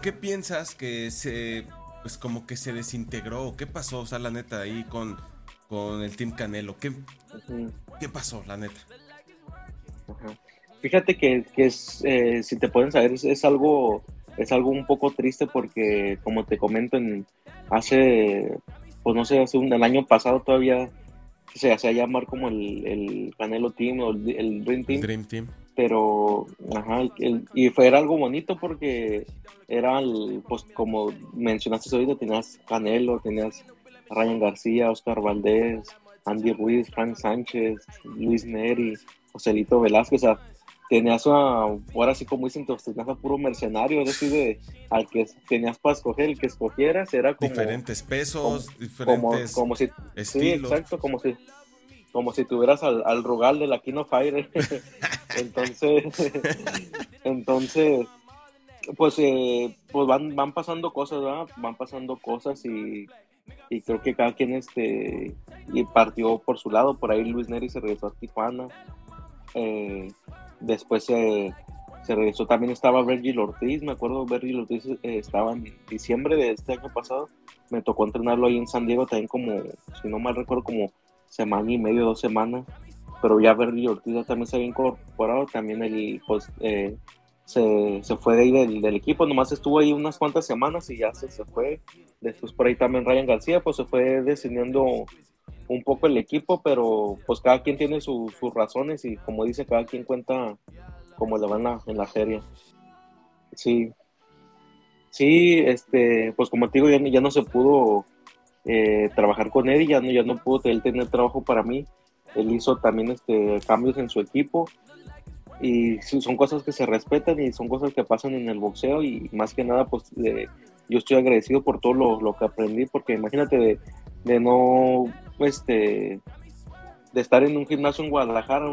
¿por qué piensas que se, pues como que se desintegró? ¿Qué pasó, o sea, la neta, ahí con, con el Team Canelo? ¿Qué, ¿qué pasó, la neta? Fíjate que, es, eh, si te pueden saber, es, algo es algo un poco triste porque, como te comento, en, hace, pues no sé, hace un, el año pasado todavía se hacía llamar como el, el Canelo Team o el, Dream Team. Dream Team. Pero, ajá, y fue era algo bonito porque era, pues como mencionaste ahorita, tenías Canelo, tenías Ryan García, Oscar Valdés, Andy Ruiz, Frank Sánchez, Luis Neri, Joselito Velázquez, o sea, tenías a, ahora sí como dicen, tenías a puro mercenario, es decir, de, al que tenías para escoger, el que escogieras era como... Diferentes pesos, diferentes como, si, Sí, exacto, como si, como si tuvieras al, al Rugal de la Kino Fire. entonces, entonces, pues, eh, pues van, van pasando cosas, ¿verdad? Van pasando cosas y, y creo que cada quien este y partió por su lado. Por ahí Luis Neri se regresó a Tijuana. Eh, Después se regresó, también estaba Virgil Ortiz, me acuerdo, Virgil Ortiz eh, estaba en diciembre de este año pasado, me tocó entrenarlo ahí en San Diego también como, si no mal recuerdo, como semana y medio, dos semanas, pero ya Virgil Ortiz también se había incorporado, también el, pues, eh, se, fue de ahí del, equipo, nomás estuvo ahí unas cuantas semanas y ya se, se fue, después por ahí también Ryan García, pues se fue decidiendo un poco el equipo, pero pues cada quien tiene sus razones y como dice, cada quien cuenta cómo le va en la, feria. Sí, sí, este, pues como te digo, ya, ya no se pudo eh, trabajar con él, ya no, ya no pudo él tener trabajo para mí. Él hizo también este, cambios en su equipo y son cosas que se respetan y son cosas que pasan en el boxeo y más que nada pues yo estoy agradecido por todo lo, lo que aprendí porque imagínate de, de no este, de estar en un gimnasio en Guadalajara,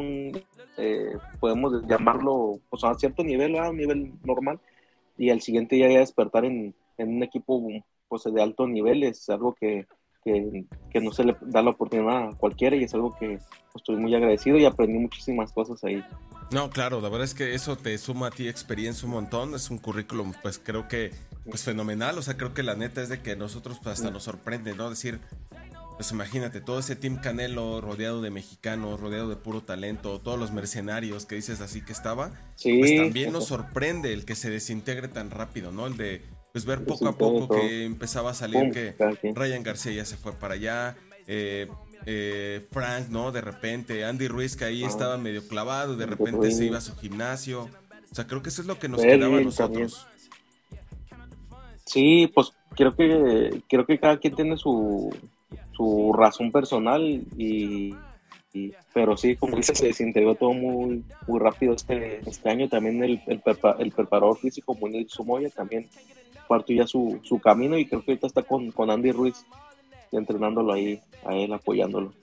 eh, podemos llamarlo pues, a cierto nivel, a un nivel normal, y al siguiente día ya despertar en, un equipo pues, de alto nivel es algo que, no se le da la oportunidad a cualquiera y es algo que pues, estoy muy agradecido y aprendí muchísimas cosas ahí. No, claro, la verdad es que eso te suma a ti experiencia un montón, es un currículum pues creo que pues fenomenal, o sea, creo que la neta es de que nosotros pues, hasta nos sorprende, ¿no? Decir, pues imagínate, todo ese Team Canelo rodeado de mexicanos, rodeado de puro talento, todos los mercenarios que dices así que estaba, pues también nos sorprende el que se desintegre tan rápido, ¿no? El de pues ver poco a poco que empezaba a salir que Ryan García ya se fue para allá, eh, eh, Frank, ¿no? De repente, Andy Ruiz que ahí ah. estaba medio clavado, de repente se iba a su gimnasio. O sea, creo que eso es lo que nos quedaba a nosotros. Sí, pues creo que creo que cada quien tiene su, su razón personal y, pero sí, como dice, se desintegró todo muy, muy rápido este, este año. También el, el, el preparador físico, Munir Sumoya, también partió ya su, su, camino y creo que ahorita está con, con Andy Ruiz entrenándolo ahí, a él, apoyándolo.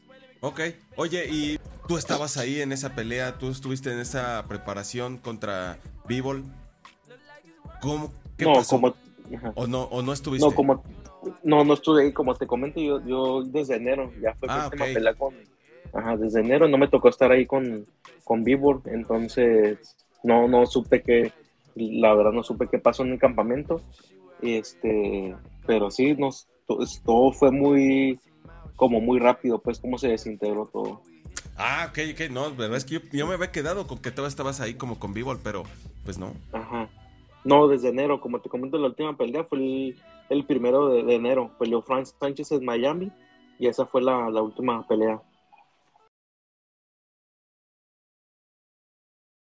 Ok, oye, y tú estabas ahí en esa pelea, tú estuviste en esa preparación contra Bivol. ¿Cómo? ¿Qué no, Como, ¿O no, ¿O no estuviste? No, como, no, no estuve ahí, como te comento, yo, yo desde enero, ya fue ah, última pelea con, ajá, desde enero no me tocó estar ahí con, con Vibor, entonces no, no supe que, la verdad no supe qué pasó en el campamento, este, pero sí, nos, todo fue muy, como muy rápido, pues cómo se desintegró todo. Ah, ok, ok, no, verdad es que yo, me había quedado con que tú estabas ahí como con Vibor, pero pues no. Ajá. No, desde enero, como te comento, la última pelea fue el, el primero de, enero. Peleó Frank Sánchez en Miami y esa fue la, última pelea.